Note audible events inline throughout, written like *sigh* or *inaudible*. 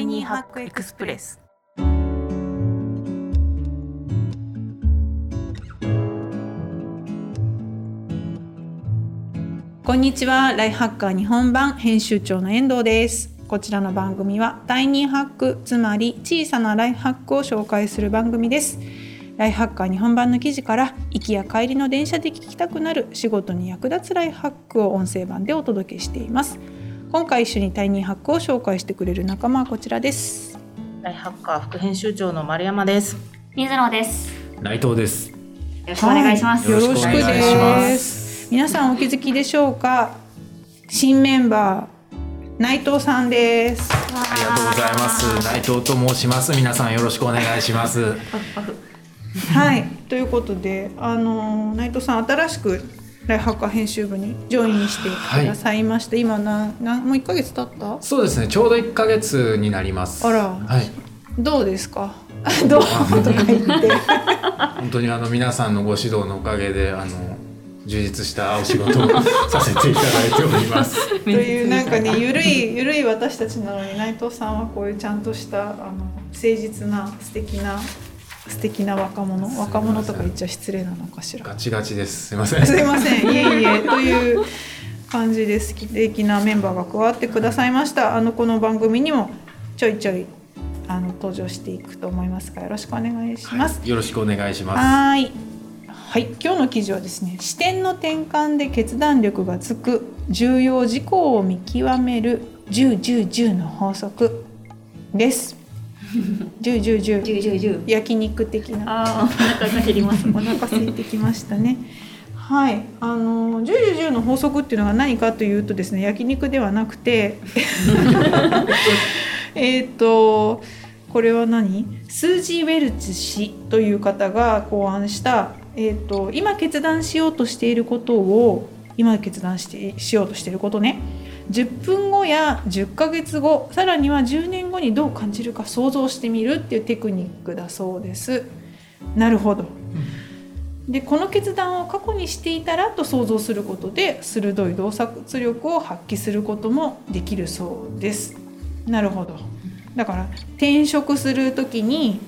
イニーハックエクスプレス。こんにちは。ライフハッカー日本版編集長の遠藤です。こちらの番組はタイニーハックつまり小さなライフハックを紹介する番組です。ライフハッカー日本版の記事から行きや帰りの電車で聞きたくなる仕事に役立つライフハックを音声版でお届けしています。今回一緒にタイニーハックを紹介してくれる仲間はこちらですライフハッカー副編集長の丸山です水野です。内藤です。よろしくお願いします。よろしくお願いしますす皆さんお気づきでしょうか？新メンバー内藤さんですありがとうございます。内藤と申します。皆さんよろしくお願いします。はいということであの内藤さん新しくライフハッカー編集部にジョインしてくださいまして、今ななもう1ヶ月経った？そうですね。ちょうど1ヶ月になります。あらはい。どうですか？*laughs* どう？とか言って *laughs* 本当にあの皆さんのご指導のおかげであの充実したお仕事をさせていただいております。*laughs* というなんかねゆるいゆるい私たちなのに内藤さんはこういうちゃんとしたあの誠実な素敵な素敵な若者？若者とか言っちゃ失礼なのかしら？ガチガチです。すいません。すいません *laughs* いえいえという感じで素敵なメンバーが加わってくださいましたあのこの番組にもちょいちょいあの登場していくと思いますがよろしくお願いします、よろしくお願いします。はーい。はい、今日の記事はですね、視点の転換で決断力がつく重要事項を見極める10、10、10の法則です。10、10、10。十十十。焼肉的な。ああ、お腹が減ります。お腹空いてきましたね。はい、あの10、10、10の法則っていうのが何かというとですね、焼肉ではなくて、*laughs* えっとこれは何？スージー・ウェルツ氏という方が考案した、えー、と今決断しようとしていることを今決断してしようとしていることね10分後や10ヶ月後さらには10年後にどう感じるか想像してみるっていうテクニックだそうです。なるほど。でこの決断を過去にしていたらと想像することで鋭い洞察力を発揮することもできるそうです。なるほど。だから転職する時に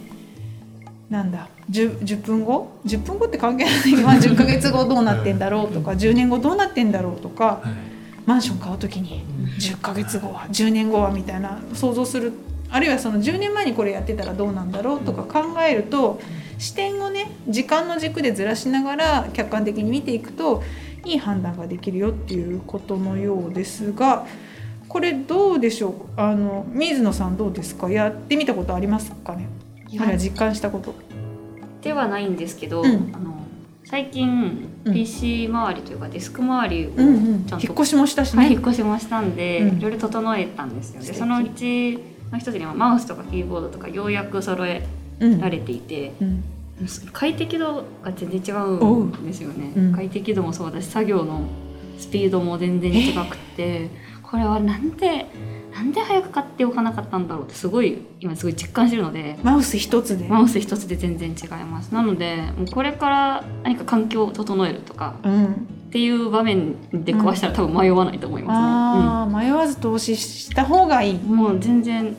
なんだ 10, 10分後？10分後って関係ない。まあ10ヶ月後どうなってんだろうとか *laughs* 10年後どうなってんだろうとかはいマンション買う時に10ヶ月後は10年後はみたいな想像する。あるいはその10年前にこれやってたらどうなんだろうとか考えると視点をね時間の軸でずらしながら客観的に見ていくといい判断ができるよっていうことのようですがこれどうでしょう？あの水野さんどうですか？やってみたことありますかね？あるいは実感したこと。ではないんですけど、うん。あの最近うん。PC 周りというかデスク周りをちゃんと、引っ越しもしたしはい、ね。引っ越しもしたんで、うん。いろいろ整えたんですよ。でそのうちの一つにはマウスとかキーボードとかようやく揃えうん。られていて、うん。快適度が全然違うんですよね、う。ん。快適度もそうだし作業のスピードも全然違くてこれはなんでなんで早く買っておかなかったんだろうってすごい今すごい実感してるのでマウス一つで。マウス一つで全然違います。なのでもうこれから何か環境を整えるとかうん、っていう場面で壊したら多分迷わないと思いますああ、迷わず投資した方がいい。ね、うんもう全然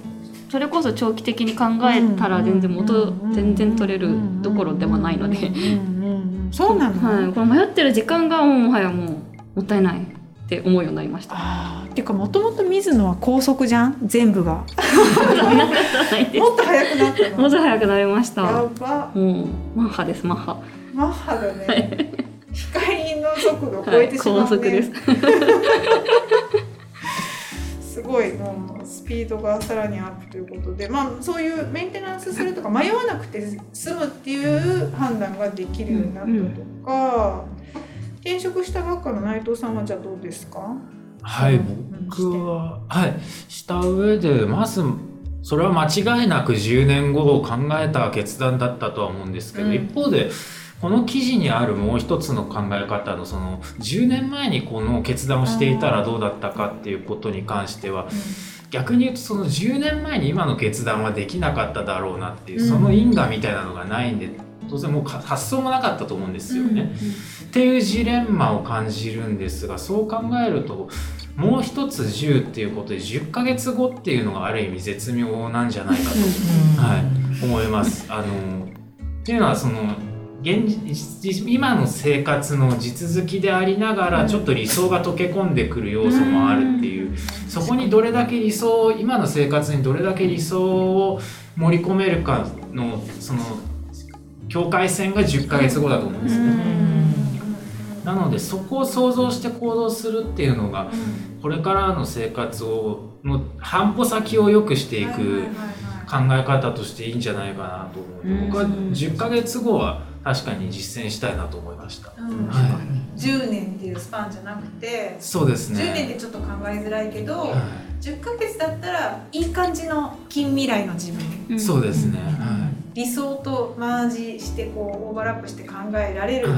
それこそ長期的に考えたら全然元全然取れるどころではないのでうんうんうんうんそうなの、はい、この迷ってる時間がもうもはやもうもったいないって思うようになりました。っていうかもともと水野は高速じゃん？全部が。*laughs* もっと速くなったのもっと早くなりました。やもばうマッハですマッハ。マッハだね光の速度を超えてしまう、ね高速です。*laughs* すごいもうスピードがさらにアップということでまあそういうメンテナンスするとか迷わなくて済むっていう判断ができるようになったとか、転職したばっかの内藤さんはじゃあどうですか？はい、うん僕は、はい、した上で、まず、それは間違いなく10年後を考えた決断だったとは思うんですけど、うん。一方で、この記事にあるもう一つの考え方のその10年前にこの決断をしていたらどうだったかっていうことに関しては逆に言うとその10年前に今の決断はできなかっただろうなっていううんその因果みたいなのがないんで当然もうか発想もなかったと思うんですよね。っていうジレンマを感じるんですがそう考えるともう一つ10っていうことで10ヶ月後っていうのがある意味絶妙なんじゃないかと、はい、思います。あのっていうのはその現実今の生活の地続きでありながらちょっと理想が溶け込んでくる要素もあるっていうそこにどれだけ理想今の生活にどれだけ理想を盛り込めるかのその境界線が10ヶ月後だと思うんですよね。なのでそこを想像して行動するっていうのがこれからの生活をの半歩先を良くしていく考え方としていいんじゃないかなと思う僕は10ヶ月後は確かに実践したいなと思いました。うん。は10年っていうスパンじゃなくてい、そうです10年ね。ってちょっと考えづらいけど、は10ヶ月だったらいい感じの近未来の自分。い、そうですね。は理想とマージしてこうオーバーラップして考えられい、るは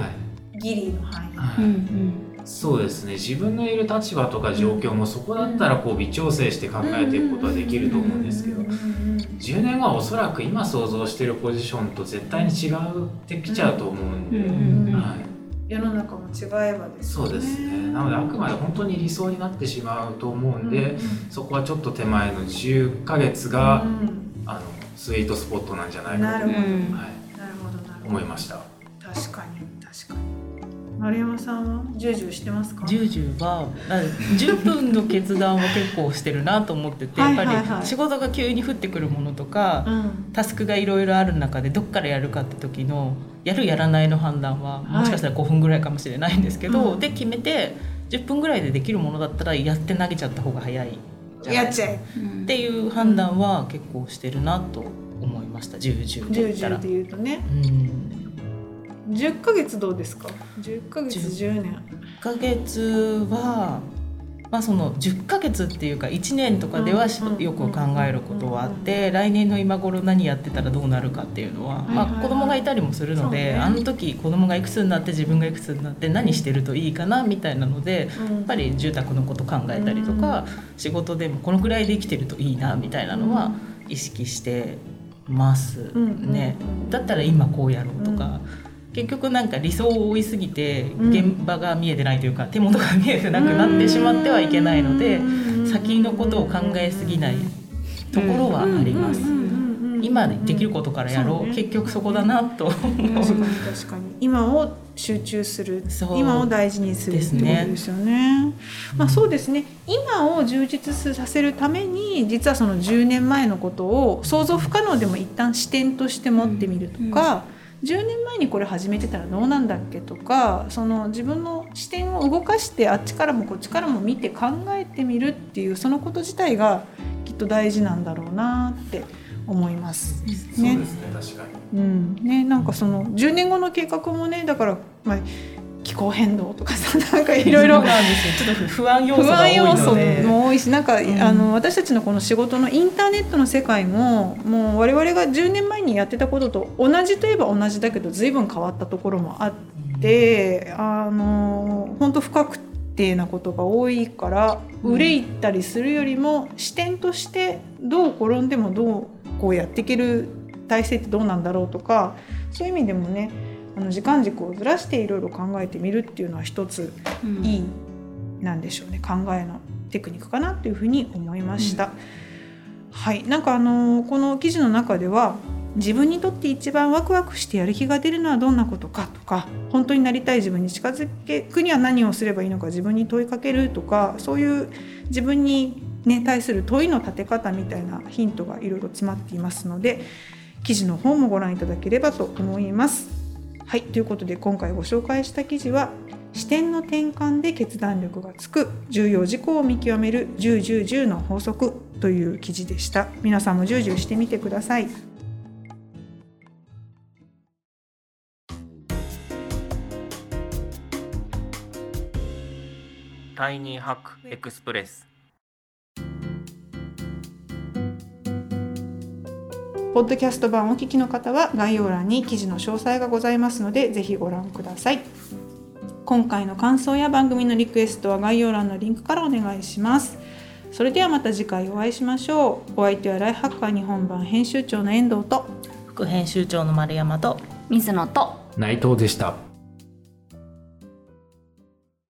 い。ギリの範囲、はい。そうですね。自分のいる立場とか状況もそこだったらこう微調整して考えていくことはできると思うんですけどうんうんうん10年後はおそらく今想像してるポジションと絶対に違ってきちゃうと思うんで、うんうんはい、世の中も違えばですそうですね。なのであくまで本当に理想になってしまうと思うんで、そこはちょっと手前の10ヶ月が、うんスイートスポットなんじゃないかと、なるほど、はい、なるほどなるほど。思いました。確かに確かに。丸山さんはジュージューしてますか？ジュージューはな10分の決断は結構してるなと思っててやっぱはいはい。はいり仕事が急に降ってくるものとかうん。タスクがいろいろある中でどっからやるかって時のやるやらないの判断はもしかしたら5分ぐらいかもしれないんですけど、うん。で決めて10分ぐらいでできるものだったらやって投げちゃった方が早いやっちゃえっていう判断は結構してるなと思いました。10、10ジで言ったら。ュージューで。言うとね。うん。10ヶ月どうですか？10ヶ月10年。1ヶ月は、まあ、その10ヶ月っていうか1年とかではよく考えることはあって来年の今頃何やってたらどうなるかっていうのは、まあ、子供がいたりもするので、あの時子供がいくつになって自分がいくつになって何してるといいかなみたいなのでややっぱり住宅のこと考えたりとか、仕事でもこのくらいで生きてるといいなみたいなのは意識してますうんね。うんだったら今こうやろうとか、結局なんか理想を追いすぎてうん。現場が見えてないというか、手元が見えてなくなってしまってはいけないので、うん。先のことを考えすぎないところはあります。今できることからやろう、ね。結局そこだなと思う。確かに確かに。今を集中する。今を大事にするってですことねですよね。まあそうですね。今を充実させるために実はその10年前のことを想像不可能でも一旦視点として持ってみるとか、10年前にこれ始めてたらどうなんだっけとかその自分の視点を動かしてあっちからもこっちからも見て考えてみるっていうそのこと自体がきっと大事なんだろうなって思います。そうですね確かに。うん。ね、なんかその10年後の計画もねだから、まあ、気候変動とかさなんかいろいろ不安要素。も多いしなんか、ん。あの私たちのこの仕事のインターネットの世界ももう我々が10年前にやってたことと同じといえば同じだけど随分変わったところもあってあの本当不確定なことが多いから憂いたりするよりも視点としてどう転んでもどうこうやっていける体制ってどうなんだろうとかそういう意味でもねあの時間軸をずらしていろいろ考えてみるっていうのは一ついい、なんでしょうね考えのテクニックかなというふうに思いました。はい、なんかあのこの記事の中では自分にとって一番ワクワクしてやる気が出るのはどんなことかとか本当になりたい自分に近づくには何をすればいいのか自分に問いかけるとかそういう自分に、ね、対する問いの立て方みたいなヒントがいろいろ詰まっていますので記事の方もご覧いただければと思います。はいということで今回ご紹介した記事は視点の転換で決断力がつく重要事項を見極める10、10、10の法則という記事でした。皆さんも10、10してみてください。タイニーハックエクスプレスポッドキャスト版お聞きの方は概要欄に記事の詳細がございますのでぜひご覧ください。今回の感想や番組のリクエストは概要欄のリンクからお願いします。それではまた次回お会いしましょう。お相手はライフハッカー日本版編集長の遠藤と副編集長の丸山と水野と内藤でした。